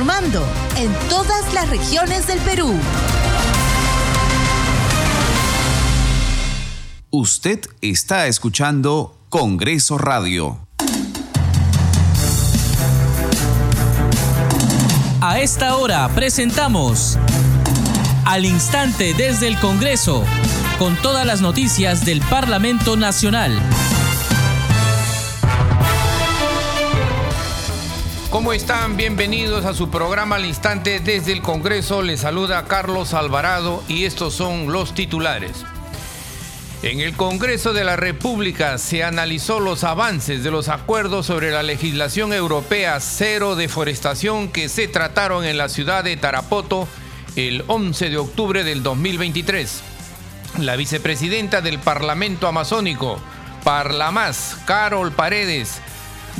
informando en todas las regiones del Perú. Usted está escuchando Congreso Radio. A esta hora presentamos Al Instante desde el Congreso, con todas las noticias del Parlamento Nacional. ¿Cómo están? Bienvenidos a su programa Al Instante desde el Congreso. Les saluda Carlos Alvarado y estos son los titulares. En el Congreso de la República se analizó los avances de los acuerdos sobre la legislación europea cero deforestación que se trataron en la ciudad de Tarapoto el 11 de octubre del 2023. La vicepresidenta del Parlamento Amazónico, Parlamás, Carol Paredes,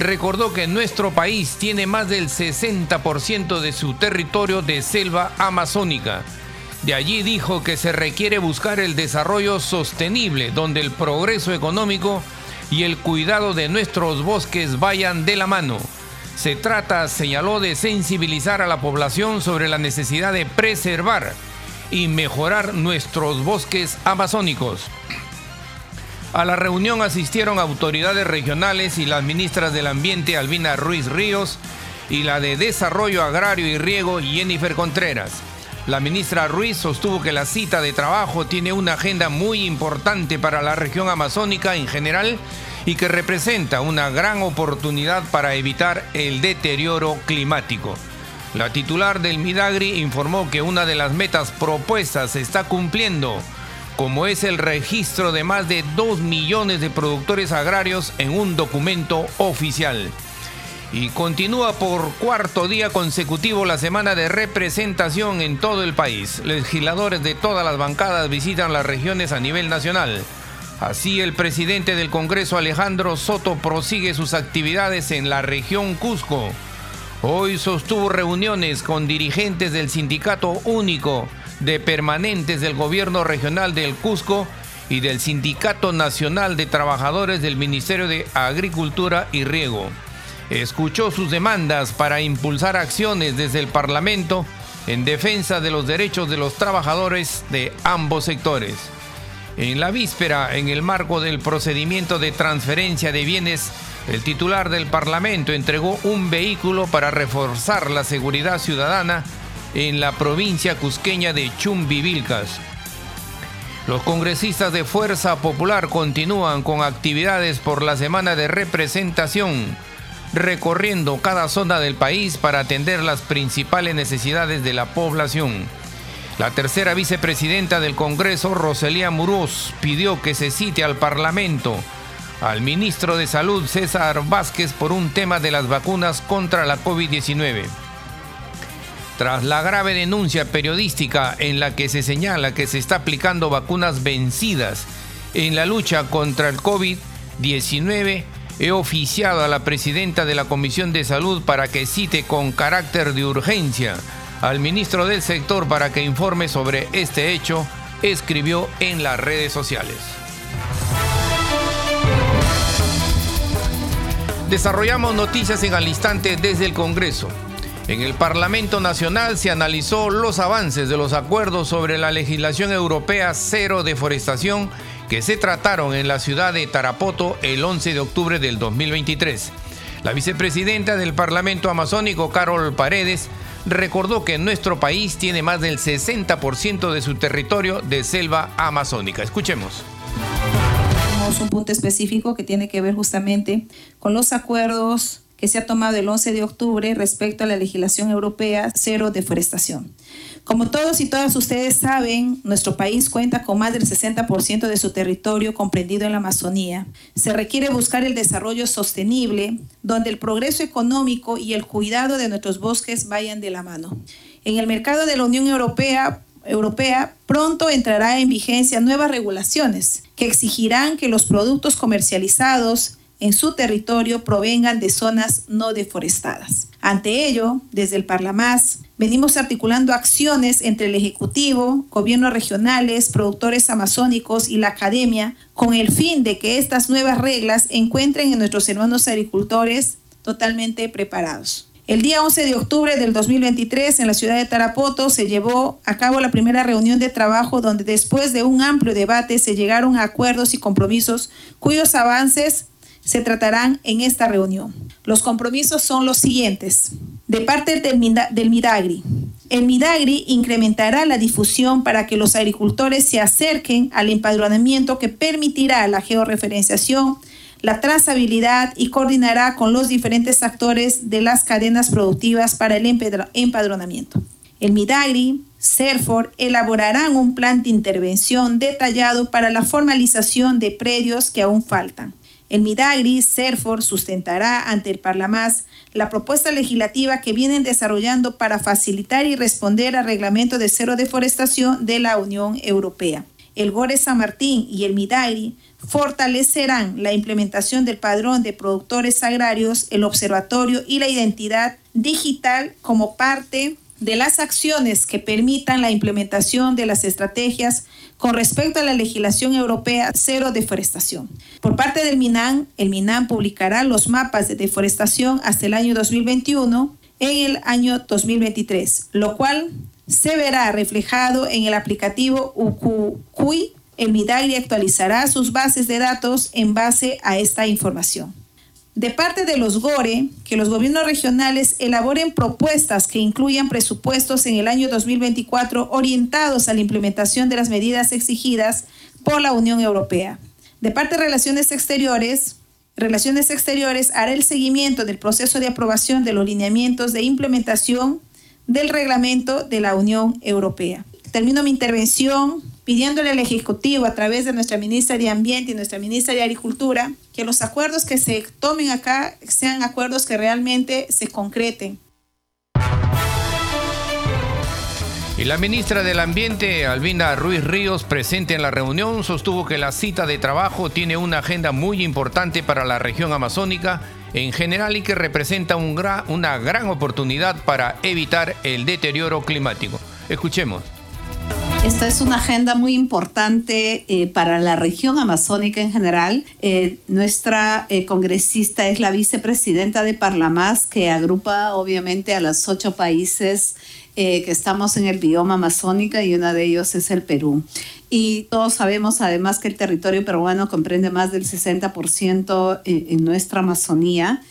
recordó que nuestro país tiene más del 60% de su territorio de selva amazónica. De allí dijo que se requiere buscar el desarrollo sostenible donde el progreso económico y el cuidado de nuestros bosques vayan de la mano. Se trata, señaló, de sensibilizar a la población sobre la necesidad de preservar y mejorar nuestros bosques amazónicos. A la reunión asistieron autoridades regionales y las ministras del Ambiente Albina Ruiz Ríos y la de Desarrollo Agrario y Riego Jennifer Contreras. La ministra Ruiz sostuvo que la cita de trabajo tiene una agenda muy importante para la región amazónica en general y que representa una gran oportunidad para evitar el deterioro climático. La titular del Midagri informó que una de las metas propuestas se está cumpliendo como es el registro de más de 2 millones de productores agrarios en un documento oficial. Y continúa por cuarto día consecutivo la semana de representación en todo el país. Legisladores de todas las bancadas visitan las regiones a nivel nacional. Así el presidente del Congreso Alejandro Soto prosigue sus actividades en la región Cusco. Hoy sostuvo reuniones con dirigentes del Sindicato Único de permanentes del gobierno regional del Cusco y del Sindicato Nacional de Trabajadores del Ministerio de Agricultura y Riego. Escuchó sus demandas para impulsar acciones desde el Parlamento en defensa de los derechos de los trabajadores de ambos sectores. En la víspera, en el marco del procedimiento de transferencia de bienes, el titular del Parlamento entregó un vehículo para reforzar la seguridad ciudadana en la provincia cusqueña de Chumbivilcas. Los congresistas de Fuerza Popular continúan con actividades por la semana de representación, recorriendo cada zona del país para atender las principales necesidades de la población. La tercera vicepresidenta del Congreso, Roselía Muroz, pidió que se cite al Parlamento al ministro de Salud, César Vázquez, por un tema de las vacunas contra la COVID-19 tras la grave denuncia periodística en la que se señala que se está aplicando vacunas vencidas en la lucha contra el COVID-19, he oficiado a la presidenta de la Comisión de Salud para que cite con carácter de urgencia al ministro del sector para que informe sobre este hecho, escribió en las redes sociales. Desarrollamos noticias en al instante desde el Congreso. En el Parlamento Nacional se analizó los avances de los acuerdos sobre la legislación europea cero deforestación que se trataron en la ciudad de Tarapoto el 11 de octubre del 2023. La vicepresidenta del Parlamento Amazónico, Carol Paredes, recordó que nuestro país tiene más del 60% de su territorio de selva amazónica. Escuchemos un punto específico que tiene que ver justamente con los acuerdos que se ha tomado el 11 de octubre respecto a la legislación europea cero deforestación. Como todos y todas ustedes saben, nuestro país cuenta con más del 60% de su territorio comprendido en la Amazonía. Se requiere buscar el desarrollo sostenible, donde el progreso económico y el cuidado de nuestros bosques vayan de la mano. En el mercado de la Unión Europea, Europea pronto entrará en vigencia nuevas regulaciones que exigirán que los productos comercializados en su territorio provengan de zonas no deforestadas. Ante ello, desde el Parlamás, venimos articulando acciones entre el Ejecutivo, gobiernos regionales, productores amazónicos y la academia con el fin de que estas nuevas reglas encuentren en nuestros hermanos agricultores totalmente preparados. El día 11 de octubre del 2023 en la ciudad de Tarapoto se llevó a cabo la primera reunión de trabajo donde después de un amplio debate se llegaron a acuerdos y compromisos cuyos avances se tratarán en esta reunión. Los compromisos son los siguientes. De parte del, Midagri, el Midagri incrementará la difusión para que los agricultores se acerquen al empadronamiento que permitirá la georreferenciación la trazabilidad y coordinará con los diferentes actores de las cadenas productivas para el empadronamiento. El Midagri, CERFOR elaborarán un plan de intervención detallado para la formalización de predios que aún faltan. El Midagri, CERFOR, sustentará ante el Parlamás la propuesta legislativa que vienen desarrollando para facilitar y responder al reglamento de cero deforestación de la Unión Europea. El GORE San Martín y el Midagri fortalecerán la implementación del padrón de productores agrarios, el observatorio y la identidad digital como parte de las acciones que permitan la implementación de las estrategias con respecto a la legislación europea cero deforestación. Por parte del MINAN, el MINAN publicará los mapas de deforestación hasta el año 2021 en el año 2023, lo cual se verá reflejado en el aplicativo UQUI el Midagri actualizará sus bases de datos en base a esta información. De parte de los GORE, que los gobiernos regionales elaboren propuestas que incluyan presupuestos en el año 2024 orientados a la implementación de las medidas exigidas por la Unión Europea. De parte de Relaciones Exteriores, Relaciones Exteriores hará el seguimiento del proceso de aprobación de los lineamientos de implementación del reglamento de la Unión Europea. Termino mi intervención pidiéndole al Ejecutivo a través de nuestra ministra de Ambiente y nuestra ministra de Agricultura que los acuerdos que se tomen acá sean acuerdos que realmente se concreten. Y la ministra del Ambiente, Albina Ruiz Ríos, presente en la reunión, sostuvo que la cita de trabajo tiene una agenda muy importante para la región amazónica en general y que representa un una gran oportunidad para evitar el deterioro climático. Escuchemos. Esta es una agenda muy importante eh, para la región amazónica en general. Eh, nuestra eh, congresista es la vicepresidenta de Parlamás, que agrupa obviamente a los ocho países que estamos en el bioma amazónica y uno de ellos es el Perú. Y todos sabemos además que el territorio peruano comprende más del 60% en nuestra Amazonía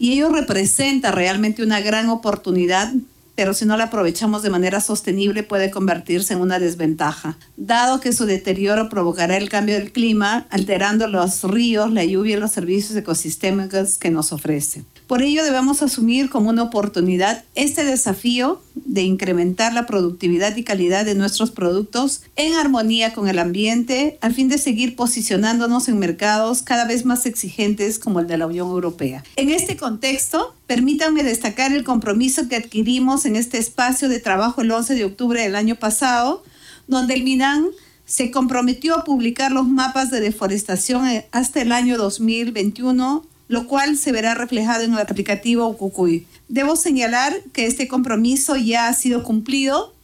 y ello representa realmente una gran oportunidad pero si no la aprovechamos de manera sostenible puede convertirse en una desventaja, dado que su deterioro provocará el cambio del clima, alterando los ríos, la lluvia y los servicios ecosistémicos que nos ofrece. Por ello debemos asumir como una oportunidad este desafío de incrementar la productividad y calidad de nuestros productos en armonía con el ambiente, al fin de seguir posicionándonos en mercados cada vez más exigentes como el de la Unión Europea. En este contexto, permítanme destacar el compromiso que adquirimos en este espacio de trabajo el 11 de octubre del año pasado, donde el MINAN se comprometió a publicar los mapas de deforestación hasta el año 2021 lo cual se verá reflejado en el aplicativo Cucuy. Debo señalar que este compromiso ya ha sido cumplido.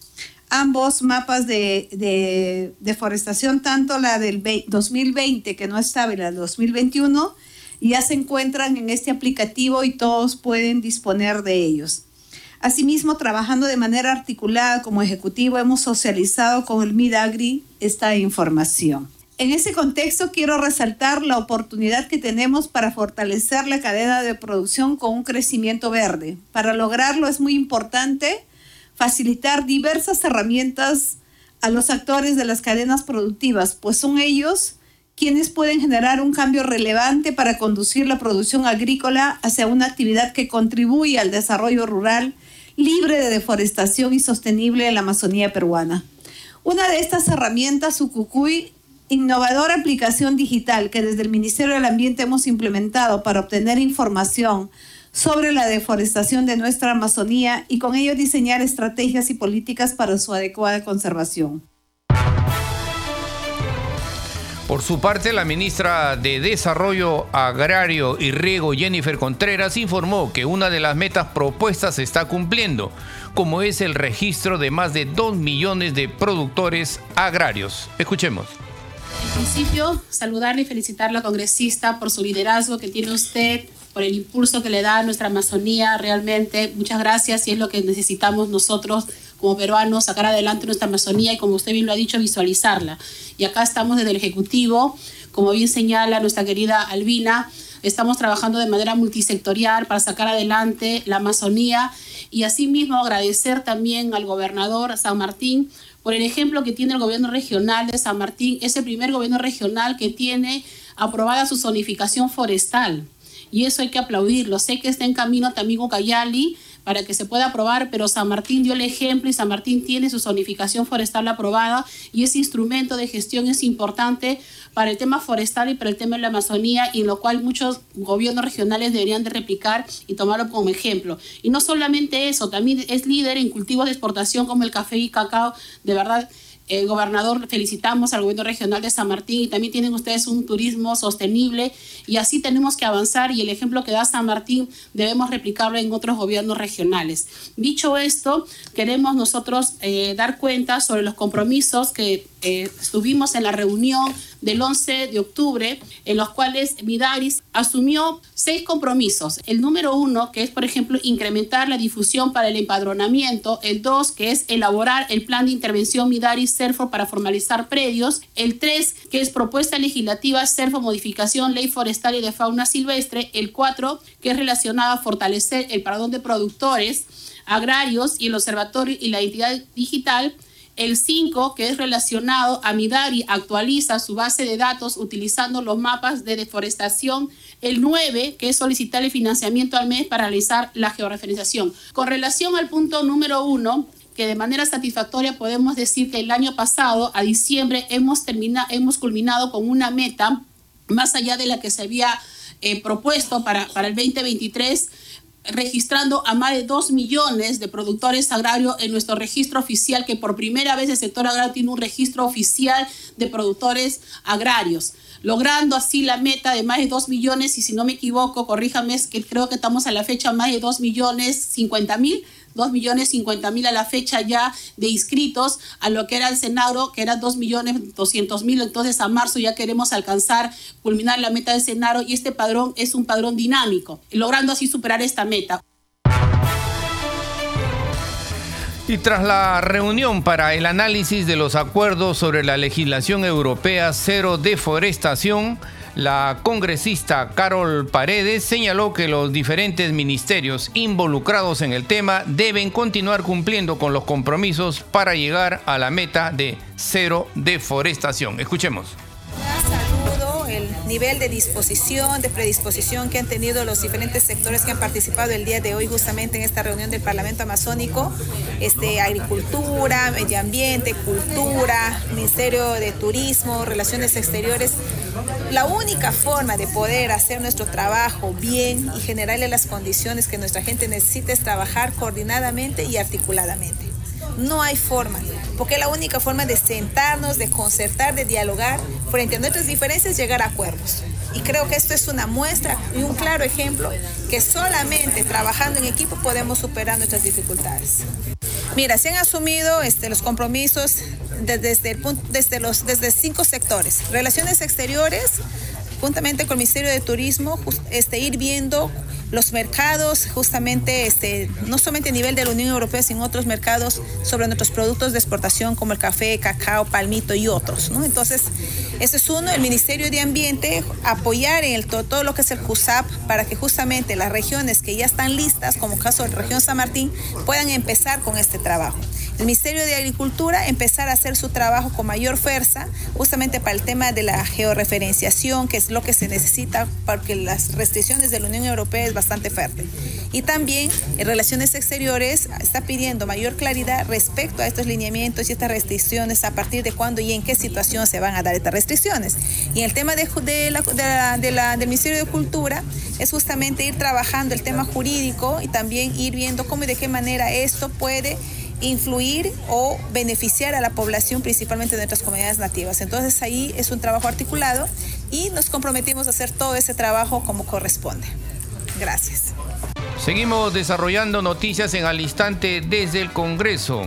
Ambos mapas de, deforestación, tanto la del 2020, que no estaba, y la del 2021, ya se encuentran en este aplicativo y todos pueden disponer de ellos. Asimismo, trabajando de manera articulada como ejecutivo, hemos socializado con el MIDAGRI esta información. En ese contexto quiero resaltar la oportunidad que tenemos para fortalecer la cadena de producción con un crecimiento verde. Para lograrlo es muy importante facilitar diversas herramientas a los actores de las cadenas productivas, pues son ellos quienes pueden generar un cambio relevante para conducir la producción agrícola hacia una actividad que contribuye al desarrollo rural, libre de deforestación y sostenible en la Amazonía peruana. Una de estas herramientas, Sucucuy, innovadora aplicación digital que desde el Ministerio del Ambiente hemos implementado para obtener información sobre la deforestación de nuestra Amazonía y con ello diseñar estrategias y políticas para su adecuada conservación. Por su parte, la ministra de Desarrollo Agrario y Riego, Jennifer Contreras, informó que una de las metas propuestas se está cumpliendo, como es el registro de más de 2 millones de productores agrarios. Escuchemos. En principio, saludarle y felicitar a la congresista por su liderazgo que tiene usted, por el impulso que le da a nuestra Amazonía. Realmente, muchas gracias y es lo que necesitamos nosotros como peruanos, sacar adelante nuestra Amazonía y como usted bien lo ha dicho, visualizarla. Y acá estamos desde el Ejecutivo, como bien señala nuestra querida Albina, estamos trabajando de manera multisectorial para sacar adelante la Amazonía y asimismo agradecer también al gobernador San Martín por el ejemplo que tiene el gobierno regional de San Martín, es el primer gobierno regional que tiene aprobada su zonificación forestal. Y eso hay que aplaudirlo. Sé que está en camino también Ucayali, para que se pueda aprobar, pero San Martín dio el ejemplo y San Martín tiene su zonificación forestal aprobada y ese instrumento de gestión es importante para el tema forestal y para el tema de la Amazonía y en lo cual muchos gobiernos regionales deberían de replicar y tomarlo como ejemplo. Y no solamente eso, también es líder en cultivos de exportación como el café y cacao, de verdad el gobernador, felicitamos al gobierno regional de San Martín y también tienen ustedes un turismo sostenible y así tenemos que avanzar y el ejemplo que da San Martín debemos replicarlo en otros gobiernos regionales. Dicho esto, queremos nosotros eh, dar cuenta sobre los compromisos que eh, estuvimos en la reunión del 11 de octubre, en los cuales Midaris asumió seis compromisos. El número uno, que es, por ejemplo, incrementar la difusión para el empadronamiento. El dos, que es elaborar el plan de intervención Midaris CERFO para formalizar predios. El tres, que es propuesta legislativa CERFO modificación ley forestal y de fauna silvestre. El cuatro, que es relacionado a fortalecer el perdón de productores agrarios y el observatorio y la entidad digital. El 5, que es relacionado a Midari, actualiza su base de datos utilizando los mapas de deforestación. El 9, que es solicitar el financiamiento al mes para realizar la georreferenciación. Con relación al punto número 1, que de manera satisfactoria podemos decir que el año pasado, a diciembre, hemos, terminado, hemos culminado con una meta más allá de la que se había eh, propuesto para, para el 2023 registrando a más de 2 millones de productores agrarios en nuestro registro oficial, que por primera vez el sector agrario tiene un registro oficial de productores agrarios, logrando así la meta de más de 2 millones, y si no me equivoco, corríjame, es que creo que estamos a la fecha más de 2 millones 50 mil 2 millones 50 mil a la fecha ya de inscritos a lo que era el Senado, que era 2 millones 200 mil. Entonces a marzo ya queremos alcanzar, culminar la meta del Senado y este padrón es un padrón dinámico, logrando así superar esta meta. Y tras la reunión para el análisis de los acuerdos sobre la legislación europea cero deforestación, la congresista Carol Paredes señaló que los diferentes ministerios involucrados en el tema deben continuar cumpliendo con los compromisos para llegar a la meta de cero deforestación. Escuchemos nivel de disposición, de predisposición que han tenido los diferentes sectores que han participado el día de hoy justamente en esta reunión del Parlamento Amazónico, este, agricultura, medio ambiente, cultura, Ministerio de Turismo, Relaciones Exteriores. La única forma de poder hacer nuestro trabajo bien y generarle las condiciones que nuestra gente necesita es trabajar coordinadamente y articuladamente. No hay forma, porque la única forma de sentarnos, de concertar, de dialogar frente a nuestras diferencias, llegar a acuerdos. Y creo que esto es una muestra y un claro ejemplo que solamente trabajando en equipo podemos superar nuestras dificultades. Mira, se han asumido este, los compromisos desde, el desde, los, desde cinco sectores. Relaciones exteriores, juntamente con el Ministerio de Turismo, este, ir viendo los mercados, justamente, este, no solamente a nivel de la Unión Europea, sino otros mercados sobre nuestros productos de exportación como el café, cacao, palmito y otros. Entonces, ese es uno, el Ministerio de Ambiente, apoyar en todo lo que es el CUSAP para que justamente las regiones que ya están listas, como el caso de la región San Martín, puedan empezar con este trabajo el Ministerio de Agricultura empezar a hacer su trabajo con mayor fuerza, justamente para el tema de la georreferenciación, que es lo que se necesita porque las restricciones de la Unión Europea es bastante fuerte. Y también en Relaciones Exteriores está pidiendo mayor claridad respecto a estos lineamientos y estas restricciones, a partir de cuándo y en qué situación se van a dar estas restricciones. Y el tema de, del Ministerio de Cultura es justamente ir trabajando el tema jurídico y también ir viendo cómo y de qué manera esto puede influir o beneficiar a la población, principalmente de nuestras comunidades nativas. Entonces ahí es un trabajo articulado y nos comprometimos a hacer todo ese trabajo como corresponde. Gracias. Seguimos desarrollando noticias en al instante desde el Congreso.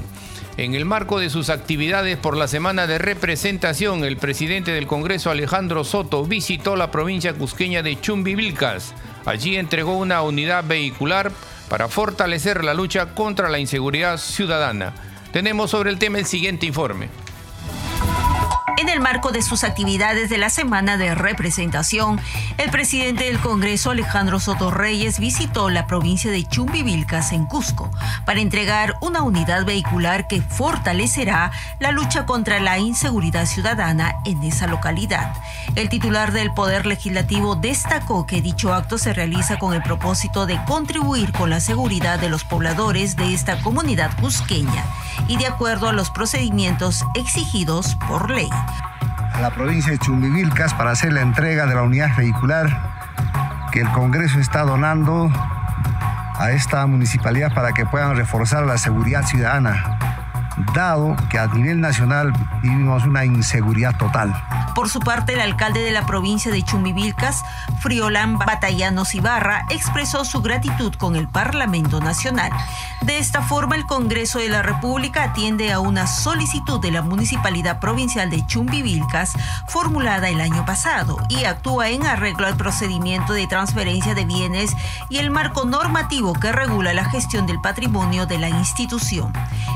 En el marco de sus actividades por la semana de representación, el presidente del Congreso, Alejandro Soto, visitó la provincia cusqueña de Chumbivilcas. Allí entregó una unidad vehicular para fortalecer la lucha contra la inseguridad ciudadana. Tenemos sobre el tema el siguiente informe. En el marco de sus actividades de la semana de representación, el presidente del Congreso, Alejandro Soto Reyes, visitó la provincia de Chumbivilcas, en Cusco, para entregar una unidad vehicular que fortalecerá la lucha contra la inseguridad ciudadana en esa localidad. El titular del Poder Legislativo destacó que dicho acto se realiza con el propósito de contribuir con la seguridad de los pobladores de esta comunidad cusqueña y de acuerdo a los procedimientos exigidos por ley a la provincia de Chumbivilcas para hacer la entrega de la unidad vehicular que el Congreso está donando a esta municipalidad para que puedan reforzar la seguridad ciudadana, dado que a nivel nacional vivimos una inseguridad total. Por su parte, el alcalde de la provincia de Chumbivilcas, Friolán Batallanos Ibarra, expresó su gratitud con el Parlamento Nacional. De esta forma, el Congreso de la República atiende a una solicitud de la Municipalidad Provincial de Chumbivilcas formulada el año pasado y actúa en arreglo al procedimiento de transferencia de bienes y el marco normativo que regula la gestión del patrimonio de la institución.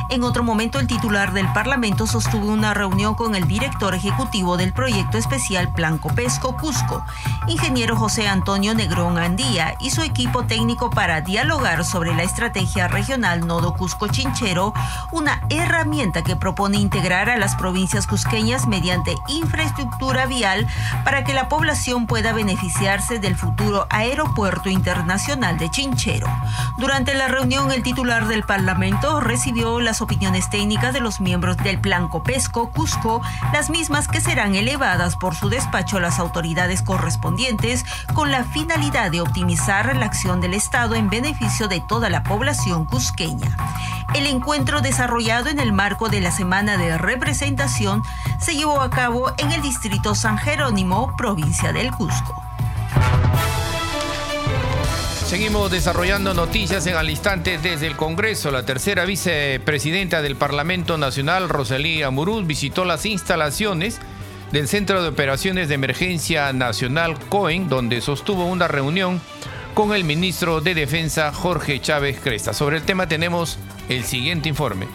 En otro momento, el titular del Parlamento sostuvo una reunión con el director ejecutivo del proyecto especial Plan Copesco Cusco, ingeniero José Antonio Negrón Andía, y su equipo técnico para dialogar sobre la estrategia regional Nodo Cusco Chinchero, una herramienta que propone integrar a las provincias cusqueñas mediante infraestructura vial para que la población pueda beneficiarse del futuro aeropuerto internacional de Chinchero. Durante la reunión, el titular del Parlamento recibió las opiniones técnicas de los miembros del Plan Copesco Cusco, las mismas que serán elevadas por su despacho a las autoridades correspondientes con la finalidad de optimizar la acción del Estado en beneficio de toda la población cusqueña. El encuentro desarrollado en el marco de la Semana de Representación se llevó a cabo en el distrito San Jerónimo, provincia del Cusco. Seguimos desarrollando noticias en al instante desde el Congreso. La tercera vicepresidenta del Parlamento Nacional, Rosalía Muruz, visitó las instalaciones del Centro de Operaciones de Emergencia Nacional COEN, donde sostuvo una reunión con el ministro de Defensa Jorge Chávez Cresta. Sobre el tema tenemos el siguiente informe.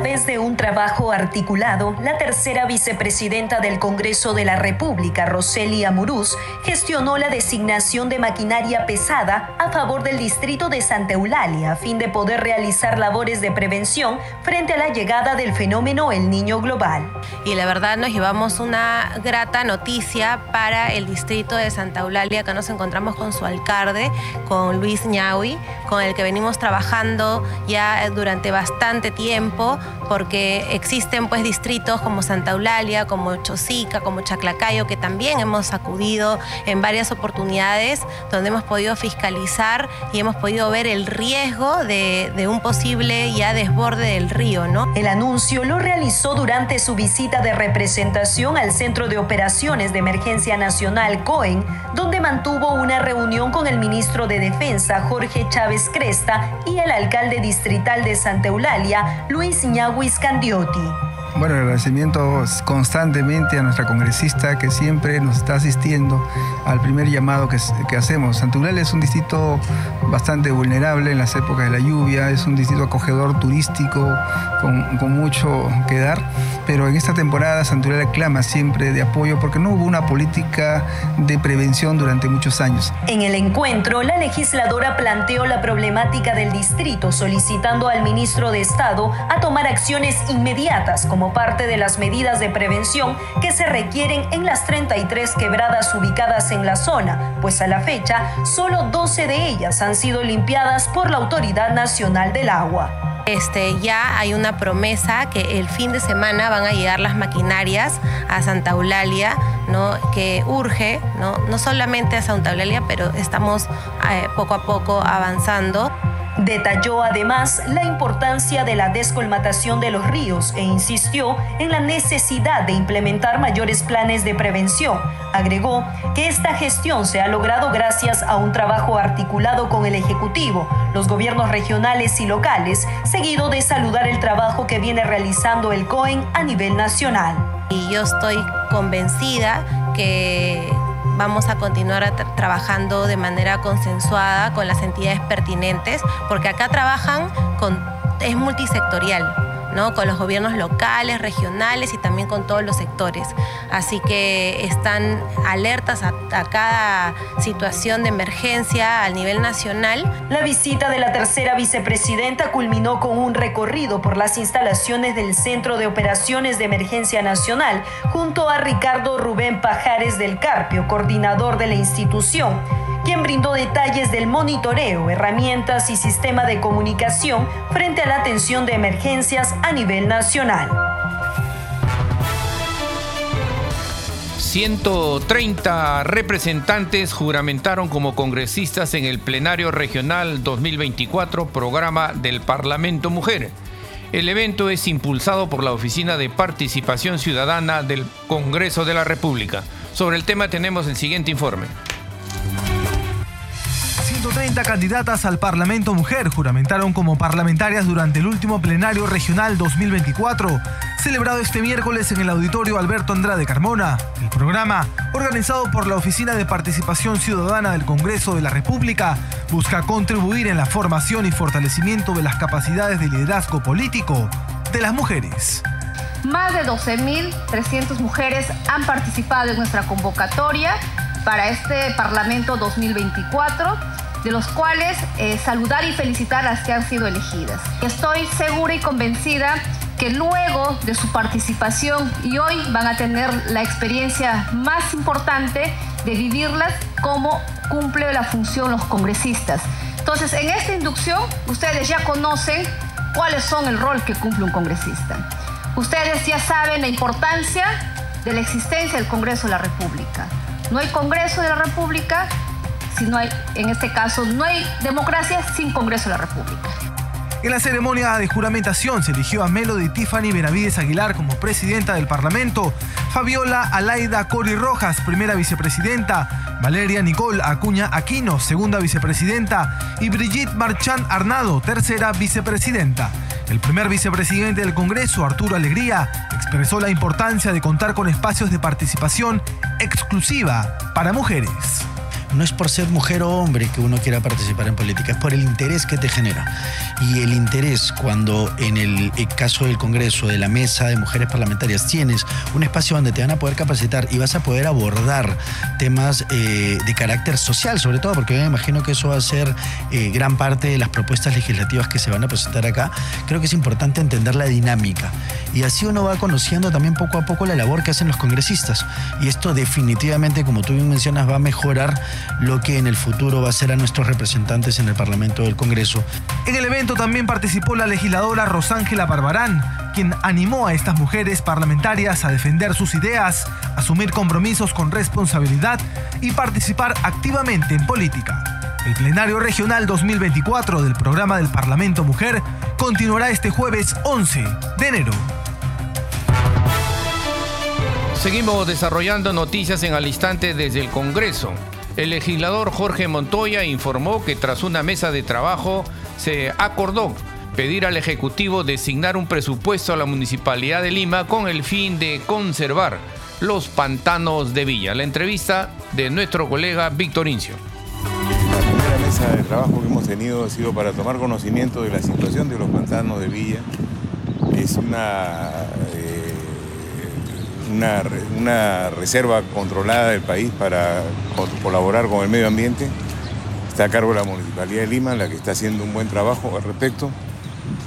Través de un trabajo articulado, la tercera vicepresidenta del Congreso de la República, Roselia Muruz, gestionó la designación de maquinaria pesada a favor del distrito de Santa Eulalia a fin de poder realizar labores de prevención frente a la llegada del fenómeno El Niño Global. Y la verdad nos llevamos una grata noticia para el distrito de Santa Eulalia, que nos encontramos con su alcalde, con Luis Ñaui, con el que venimos trabajando ya durante bastante tiempo porque existen pues distritos como Santa Eulalia, como Chosica, como Chaclacayo, que también hemos acudido en varias oportunidades donde hemos podido fiscalizar y hemos podido ver el riesgo de, un posible ya desborde del río, ¿no? El anuncio lo realizó durante su visita de representación al Centro de Operaciones de Emergencia Nacional COEN, donde mantuvo una reunión con el ministro de Defensa Jorge Chávez Cresta y el alcalde distrital de Santa Eulalia, Luis Gina Bueno, agradecimiento constantemente a nuestra congresista que siempre nos está asistiendo al primer llamado que, que hacemos. Santurel es un distrito bastante vulnerable en las épocas de la lluvia, es un distrito acogedor turístico con, con mucho que dar, pero en esta temporada Santurel clama siempre de apoyo porque no hubo una política de prevención durante muchos años. En el encuentro, la legisladora planteó la problemática del distrito solicitando al ministro de Estado a tomar acciones inmediatas como como parte de las medidas de prevención que se requieren en las 33 quebradas ubicadas en la zona, pues a la fecha solo 12 de ellas han sido limpiadas por la Autoridad Nacional del Agua. Este, ya hay una promesa que el fin de semana van a llegar las maquinarias a Santa Eulalia, ¿no? que urge, ¿no? no solamente a Santa Eulalia, pero estamos eh, poco a poco avanzando. Detalló además la importancia de la descolmatación de los ríos e insistió en la necesidad de implementar mayores planes de prevención. Agregó que esta gestión se ha logrado gracias a un trabajo articulado con el Ejecutivo, los gobiernos regionales y locales, seguido de saludar el trabajo que viene realizando el COEN a nivel nacional. Y yo estoy convencida que vamos a continuar trabajando de manera consensuada con las entidades pertinentes, porque acá trabajan con, es multisectorial. Con los gobiernos locales, regionales y también con todos los sectores. Así que están alertas a, a cada situación de emergencia a nivel nacional. La visita de la tercera vicepresidenta culminó con un recorrido por las instalaciones del Centro de Operaciones de Emergencia Nacional junto a Ricardo Rubén Pajares del Carpio, coordinador de la institución quien brindó detalles del monitoreo, herramientas y sistema de comunicación frente a la atención de emergencias a nivel nacional. 130 representantes juramentaron como congresistas en el plenario regional 2024 programa del Parlamento Mujer. El evento es impulsado por la Oficina de Participación Ciudadana del Congreso de la República. Sobre el tema tenemos el siguiente informe. 130 candidatas al Parlamento Mujer juramentaron como parlamentarias durante el último plenario regional 2024, celebrado este miércoles en el auditorio Alberto Andrade Carmona. El programa, organizado por la Oficina de Participación Ciudadana del Congreso de la República, busca contribuir en la formación y fortalecimiento de las capacidades de liderazgo político de las mujeres. Más de 12.300 mujeres han participado en nuestra convocatoria para este Parlamento 2024 de los cuales eh, saludar y felicitar a las que han sido elegidas. Estoy segura y convencida que luego de su participación y hoy van a tener la experiencia más importante de vivirlas como cumple la función los congresistas. Entonces, en esta inducción, ustedes ya conocen cuáles son el rol que cumple un congresista. Ustedes ya saben la importancia de la existencia del Congreso de la República. No hay Congreso de la República si no hay, en este caso, no hay democracia sin Congreso de la República. En la ceremonia de juramentación se eligió a Melody Tiffany Benavides Aguilar como presidenta del Parlamento, Fabiola Alaida Cori Rojas, primera vicepresidenta, Valeria Nicole Acuña Aquino, segunda vicepresidenta, y Brigitte Marchand Arnado, tercera vicepresidenta. El primer vicepresidente del Congreso, Arturo Alegría, expresó la importancia de contar con espacios de participación exclusiva para mujeres no es por ser mujer o hombre que uno quiera participar en política, es por el interés que te genera. Y el interés cuando en el caso del Congreso, de la mesa de mujeres parlamentarias, tienes un espacio donde te van a poder capacitar y vas a poder abordar temas eh, de carácter social, sobre todo, porque me imagino que eso va a ser eh, gran parte de las propuestas legislativas que se van a presentar acá, creo que es importante entender la dinámica. Y así uno va conociendo también poco a poco la labor que hacen los congresistas. Y esto definitivamente, como tú bien mencionas, va a mejorar lo que en el futuro va a ser a nuestros representantes en el Parlamento del Congreso. En el evento también participó la legisladora Rosángela Barbarán, quien animó a estas mujeres parlamentarias a defender sus ideas, asumir compromisos con responsabilidad y participar activamente en política. El plenario regional 2024 del programa del Parlamento Mujer continuará este jueves 11 de enero. Seguimos desarrollando noticias en al instante desde el Congreso. El legislador Jorge Montoya informó que tras una mesa de trabajo se acordó pedir al Ejecutivo designar un presupuesto a la Municipalidad de Lima con el fin de conservar los pantanos de Villa. La entrevista de nuestro colega Víctor Incio. La primera mesa de trabajo que hemos tenido ha sido para tomar conocimiento de la situación de los pantanos de Villa. Es una una, reserva controlada del país para colaborar con el medio ambiente. Está a cargo de la Municipalidad de Lima, la que está haciendo un buen trabajo al respecto.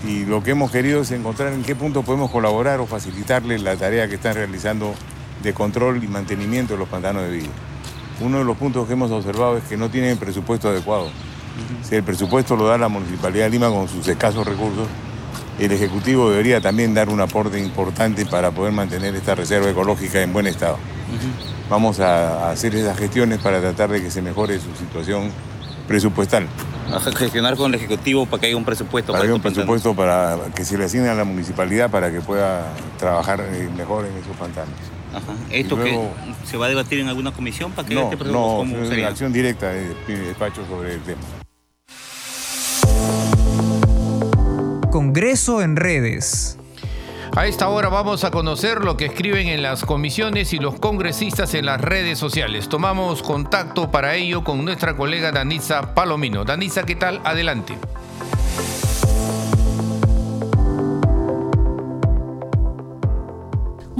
y lo que hemos querido es encontrar en qué punto podemos colaborar o facilitarles la tarea que están realizando de control y mantenimiento de los pantanos de vida. Uno de los puntos que hemos observado es que no tienen presupuesto adecuado. Si el presupuesto lo da la Municipalidad de Lima con sus escasos recursos, el Ejecutivo debería también dar un aporte importante para poder mantener esta reserva ecológica en buen estado. Vamos a hacer esas gestiones para tratar de que se mejore su situación presupuestal. A gestionar con el Ejecutivo para que haya un presupuesto. Para que haya un presupuesto para que se le asigne a la municipalidad para que pueda trabajar eh, mejor en esos pantanos. Ajá. ¿Esto que se va a debatir en alguna comisión para que no, este no, ¿cómo sería? acción directa de despacho sobre el tema. Congreso en redes. A esta hora vamos a conocer lo que escriben en las comisiones y los congresistas en las redes sociales. Tomamos contacto para ello con nuestra colega Danisa Palomino. Danisa, ¿qué tal? Adelante.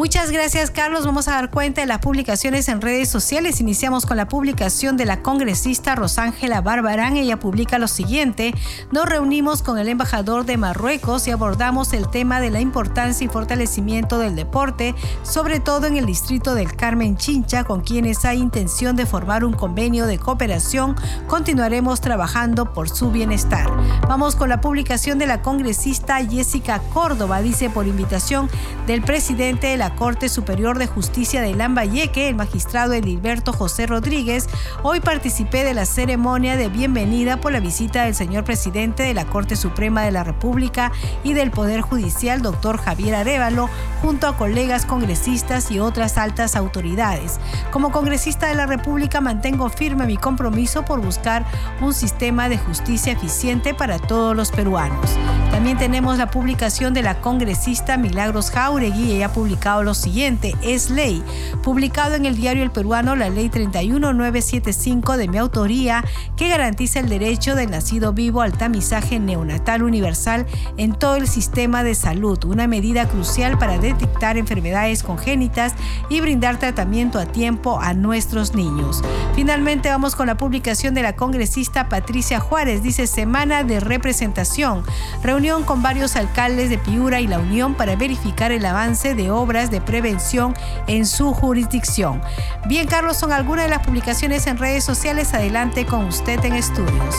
Muchas gracias, Carlos. Vamos a dar cuenta de las publicaciones en redes sociales. Iniciamos con la publicación de la congresista Rosángela Barbarán. Ella publica lo siguiente. Nos reunimos con el embajador de Marruecos y abordamos el tema de la importancia y fortalecimiento del deporte, sobre todo en el distrito del Carmen Chincha, con quienes hay intención de formar un convenio de cooperación. Continuaremos trabajando por su bienestar. Vamos con la publicación de la congresista Jessica Córdoba. Dice por invitación del presidente de la Corte Superior de Justicia de Lambayeque, el magistrado Edilberto José Rodríguez, hoy participé de la ceremonia de bienvenida por la visita del señor presidente de la Corte Suprema de la República y del Poder Judicial, doctor Javier Arevalo, junto a colegas congresistas y otras altas autoridades. Como congresista de la República mantengo firme mi compromiso por buscar un sistema de justicia eficiente para todos los peruanos. También tenemos la publicación de la congresista Milagros Jauregui, ella ha publicado lo siguiente, es ley. Publicado en el diario El Peruano la ley 31975 de mi autoría que garantiza el derecho del nacido vivo al tamizaje neonatal universal en todo el sistema de salud, una medida crucial para detectar enfermedades congénitas y brindar tratamiento a tiempo a nuestros niños. Finalmente vamos con la publicación de la congresista Patricia Juárez, dice Semana de Representación, reunión con varios alcaldes de Piura y la Unión para verificar el avance de obras de prevención en su jurisdicción. Bien, Carlos, son algunas de las publicaciones en redes sociales. Adelante con usted en estudios.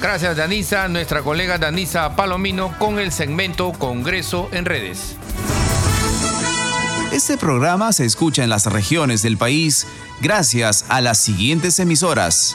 Gracias, Danisa, nuestra colega Danisa Palomino, con el segmento Congreso en redes. Este programa se escucha en las regiones del país gracias a las siguientes emisoras.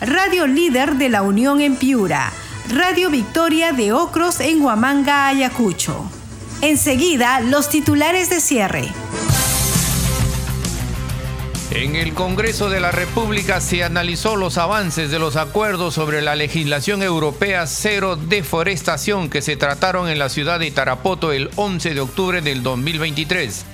Radio Líder de la Unión en Piura, Radio Victoria de Ocros en Huamanga, Ayacucho. Enseguida, los titulares de cierre. En el Congreso de la República se analizó los avances de los acuerdos sobre la legislación europea cero deforestación que se trataron en la ciudad de Tarapoto el 11 de octubre del 2023.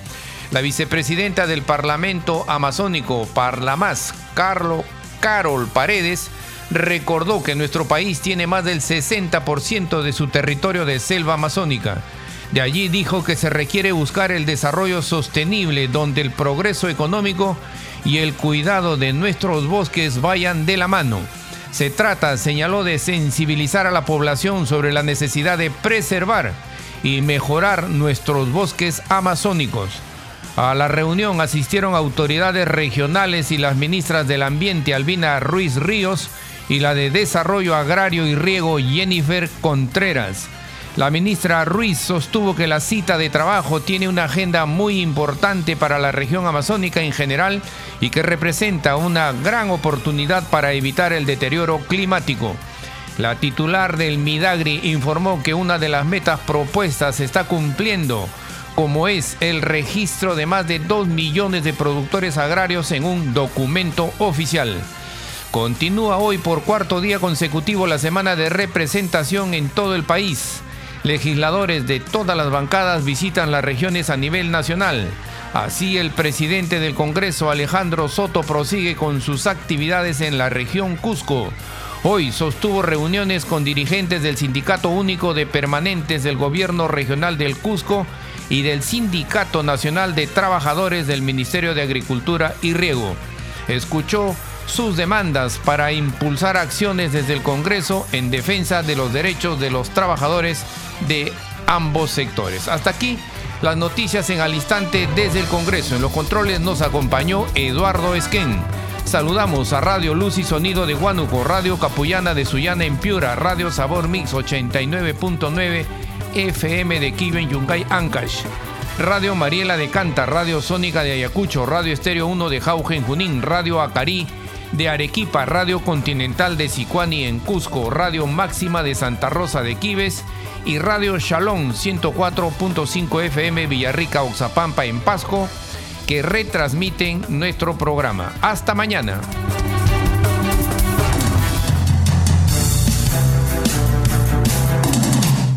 La vicepresidenta del Parlamento Amazónico, Parlamás, Carlo Carol Paredes, recordó que nuestro país tiene más del 60% de su territorio de selva amazónica. De allí dijo que se requiere buscar el desarrollo sostenible donde el progreso económico y el cuidado de nuestros bosques vayan de la mano. Se trata, señaló, de sensibilizar a la población sobre la necesidad de preservar y mejorar nuestros bosques amazónicos. A la reunión asistieron autoridades regionales y las ministras del Ambiente Albina Ruiz Ríos y la de Desarrollo Agrario y Riego Jennifer Contreras. La ministra Ruiz sostuvo que la cita de trabajo tiene una agenda muy importante para la región amazónica en general y que representa una gran oportunidad para evitar el deterioro climático. La titular del Midagri informó que una de las metas propuestas se está cumpliendo como es el registro de más de 2 millones de productores agrarios en un documento oficial. Continúa hoy por cuarto día consecutivo la semana de representación en todo el país. Legisladores de todas las bancadas visitan las regiones a nivel nacional. Así el presidente del Congreso, Alejandro Soto, prosigue con sus actividades en la región Cusco. Hoy sostuvo reuniones con dirigentes del Sindicato Único de Permanentes del Gobierno Regional del Cusco y del Sindicato Nacional de Trabajadores del Ministerio de Agricultura y Riego. Escuchó sus demandas para impulsar acciones desde el Congreso en defensa de los derechos de los trabajadores de ambos sectores. Hasta aquí las noticias en al instante desde el Congreso. En los controles nos acompañó Eduardo Esquén. Saludamos a Radio Luz y Sonido de Huánuco, Radio Capullana de Sullana en Piura, Radio Sabor Mix 89.9 FM de Kiven Yungay Ancash. Radio Mariela de Canta, Radio Sónica de Ayacucho, Radio Estéreo 1 de Jaugen Junín, Radio Acarí de Arequipa, Radio Continental de Sicuani en Cusco, Radio Máxima de Santa Rosa de Quives y Radio Shalom 104.5 FM Villarrica Oxapampa en Pasco que retransmiten nuestro programa. Hasta mañana.